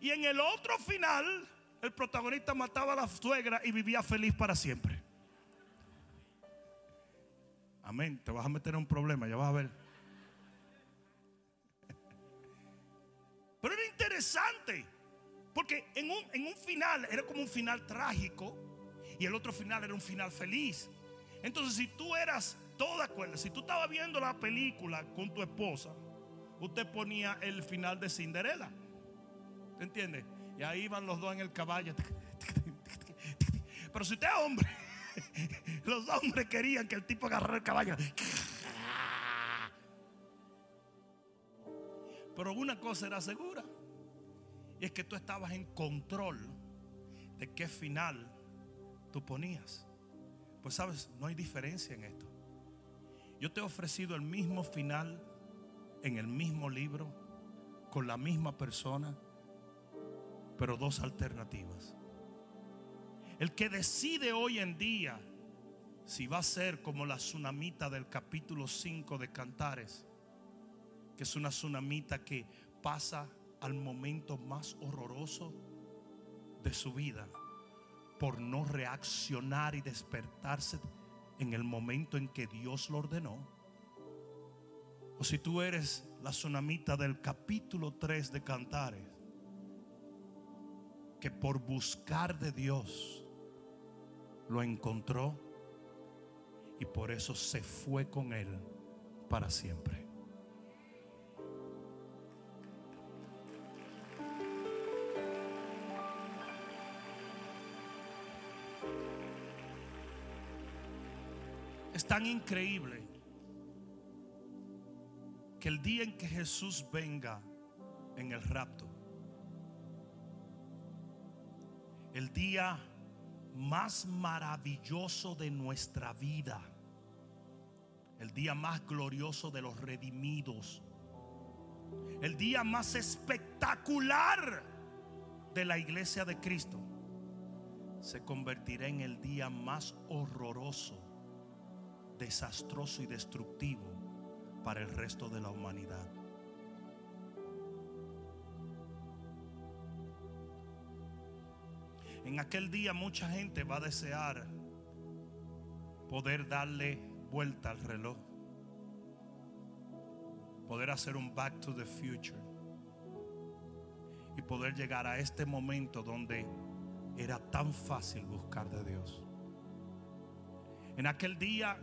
Y en el otro final, el protagonista mataba a la suegra y vivía feliz para siempre. Amén. Te vas a meter en un problema, ya vas a ver. Pero era interesante. Porque en un, en un final era como un final trágico. Y el otro final era un final feliz. Entonces, si tú eras, todo de acuerdo, si tú estabas viendo la película con tu esposa, usted ponía el final de Cinderella. ¿Te entiendes? Y ahí iban los dos en el caballo. Pero si usted es hombre, los hombres querían que el tipo agarrara el caballo. Pero una cosa era segura. Y es que tú estabas en control de qué final tú ponías. Pues sabes, no hay diferencia en esto. Yo te he ofrecido el mismo final en el mismo libro, con la misma persona, pero dos alternativas. El que decide hoy en día si va a ser como la tsunamita del capítulo 5 de Cantares, que es una tsunamita que pasa al momento más horroroso de su vida por no reaccionar y despertarse en el momento en que Dios lo ordenó. O si tú eres la tsunamita del capítulo 3 de Cantares, que por buscar de Dios lo encontró y por eso se fue con él para siempre. Es tan increíble que el día en que Jesús venga en el rapto, el día más maravilloso de nuestra vida, el día más glorioso de los redimidos, el día más espectacular de la iglesia de Cristo, se convertirá en el día más horroroso desastroso y destructivo para el resto de la humanidad. En aquel día mucha gente va a desear poder darle vuelta al reloj, poder hacer un back to the future y poder llegar a este momento donde era tan fácil buscar de Dios. En aquel día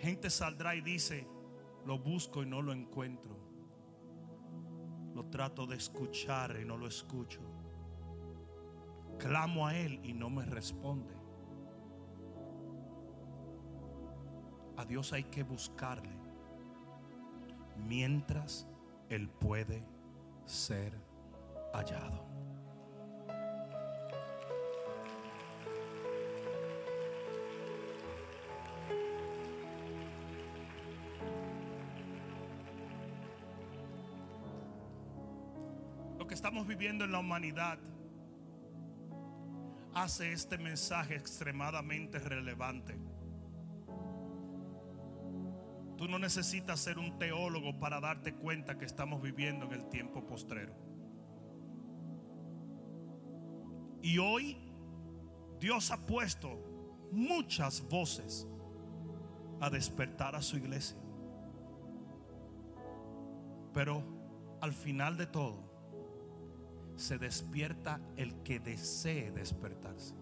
Gente saldrá y dice, lo busco y no lo encuentro. Lo trato de escuchar y no lo escucho. Clamo a Él y no me responde. A Dios hay que buscarle mientras Él puede ser hallado. En la humanidad hace este mensaje extremadamente relevante. Tú no necesitas ser un teólogo para darte cuenta que estamos viviendo en el tiempo postrero. Y hoy Dios ha puesto muchas voces a despertar a su iglesia. Pero al final de todo, se despierta el que desee despertarse.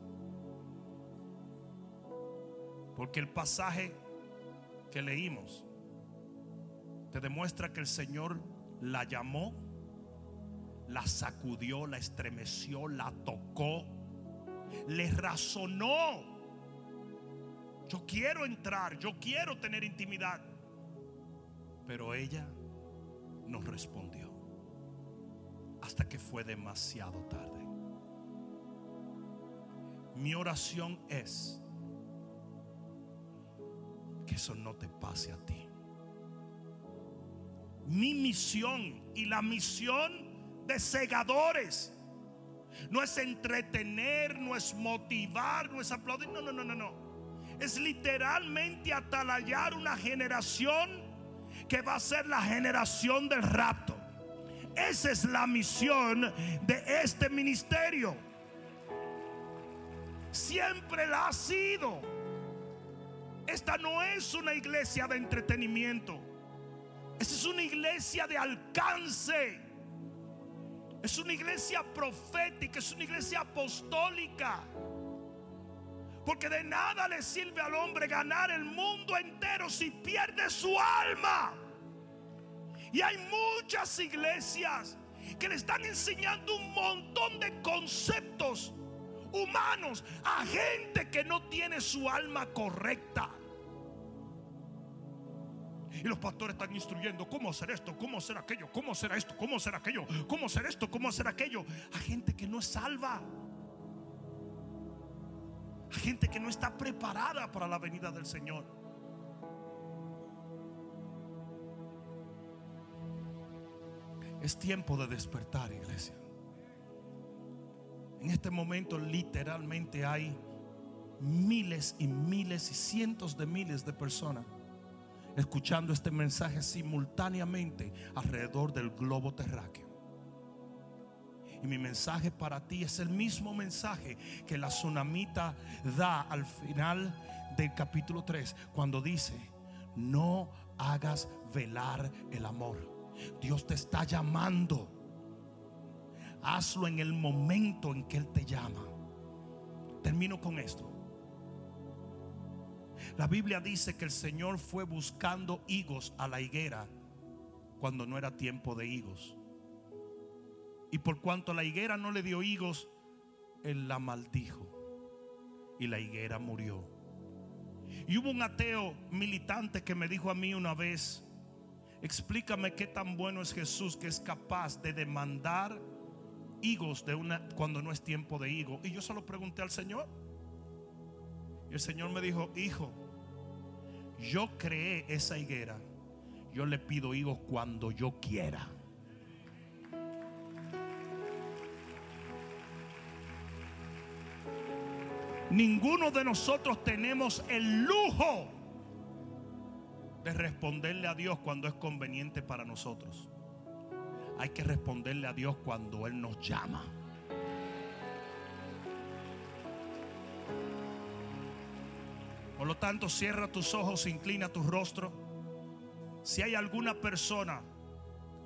Porque el pasaje que leímos te demuestra que el Señor la llamó, la sacudió, la estremeció, la tocó, le razonó. Yo quiero entrar, yo quiero tener intimidad. Pero ella no respondió hasta que fue demasiado tarde. Mi oración es que eso no te pase a ti mi misión y la misión de segadores. No es entretener, no es motivar, no es aplaudir. No, no, no, no, no. Es literalmente atalayar una generación que va a ser la generación del rapto. Esa es la misión de este ministerio. Siempre la ha sido. Esta no es una iglesia de entretenimiento. Esta es una iglesia de alcance. Es una iglesia profética, es una iglesia apostólica. Porque de nada le sirve al hombre ganar el mundo entero si pierde su alma. Y hay muchas iglesias que le están enseñando un montón de conceptos humanos a gente que no tiene su alma correcta. Y los pastores están instruyendo cómo hacer esto, cómo hacer aquello, cómo hacer esto, cómo hacer aquello, cómo hacer esto, cómo hacer aquello. A gente que no es salva. A gente que no está preparada para la venida del Señor. Es tiempo de despertar, iglesia. En este momento literalmente hay miles y miles y cientos de miles de personas escuchando este mensaje simultáneamente alrededor del globo terráqueo. Y mi mensaje para ti es el mismo mensaje que la tsunamita da al final del capítulo 3, cuando dice, no hagas velar el amor. Dios te está llamando. Hazlo en el momento en que Él te llama. Termino con esto. La Biblia dice que el Señor fue buscando higos a la higuera cuando no era tiempo de higos. Y por cuanto la higuera no le dio higos, Él la maldijo. Y la higuera murió. Y hubo un ateo militante que me dijo a mí una vez, explícame qué tan bueno es Jesús que es capaz de demandar higos de una cuando no es tiempo de higo. Y yo solo pregunté al Señor. Y el Señor me dijo, hijo, yo creé esa higuera. Yo le pido higos cuando yo quiera. Ninguno de nosotros tenemos el lujo de responderle a Dios cuando es conveniente para nosotros. Hay que responderle a Dios cuando Él nos llama. Por lo tanto, cierra tus ojos, inclina tu rostro. Si hay alguna persona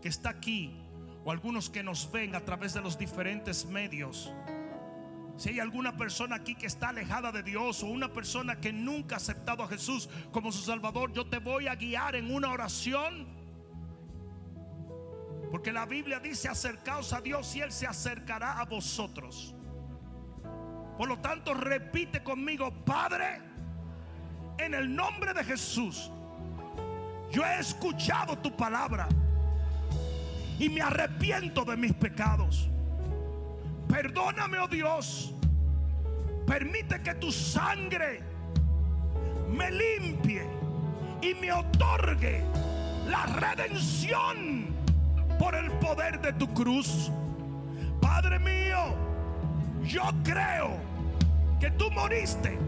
que está aquí o algunos que nos ven a través de los diferentes medios, si hay alguna persona aquí que está alejada de Dios o una persona que nunca ha aceptado a Jesús como su Salvador, yo te voy a guiar en una oración Porque la Biblia dice acercaos a Dios y Él se acercará a vosotros. Por lo tanto, repite conmigo, Padre, en el nombre de Jesús, yo he escuchado tu palabra y me arrepiento de mis pecados. Perdóname, oh Dios. Permite que tu sangre me limpie y me otorgue la redención por el poder de tu cruz. Padre mío, yo creo que tú moriste,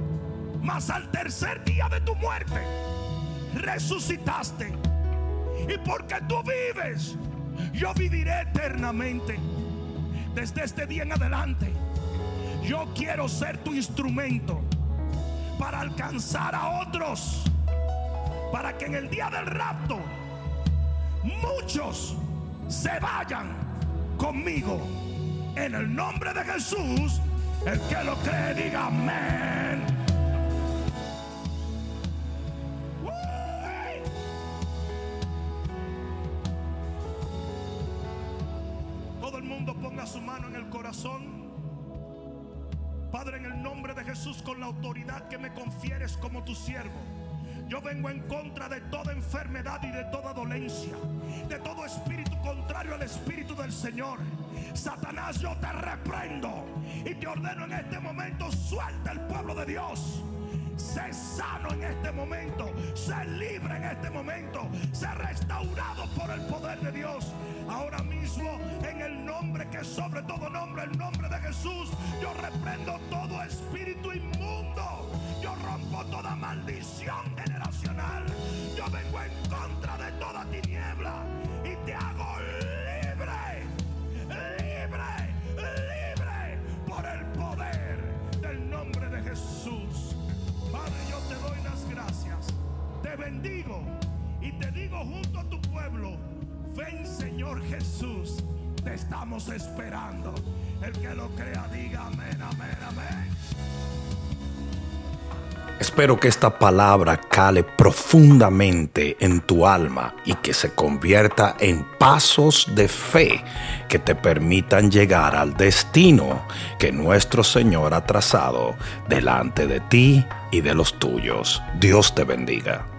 mas al tercer día de tu muerte resucitaste. Y porque tú vives, yo viviré eternamente. Desde este día en adelante, yo quiero ser tu instrumento para alcanzar a otros. Para que en el día del rapto muchos se vayan conmigo. En el nombre de Jesús, el que lo cree diga amén. Que me confieres como tu siervo. Yo vengo en contra de toda enfermedad y de toda dolencia, de todo espíritu contrario al espíritu del Señor. Satanás, yo te reprendo y te ordeno en este momento, suelta el pueblo de Dios. Sé sano en este momento, sé libre en este momento, sé restaurado por el poder de Dios. Ahora mismo, en el nombre que sobre todo nombre, el nombre de Jesús, yo reprendo todo espíritu inmundo. Yo rompo toda maldición generacional. Yo vengo en contra de toda tiniebla junto a tu pueblo, ven Señor Jesús, te estamos esperando. El que lo crea diga amén, amén, amén. Espero que esta palabra cale profundamente en tu alma y que se convierta en pasos de fe que te permitan llegar al destino que nuestro Señor ha trazado delante de ti y de los tuyos. Dios te bendiga.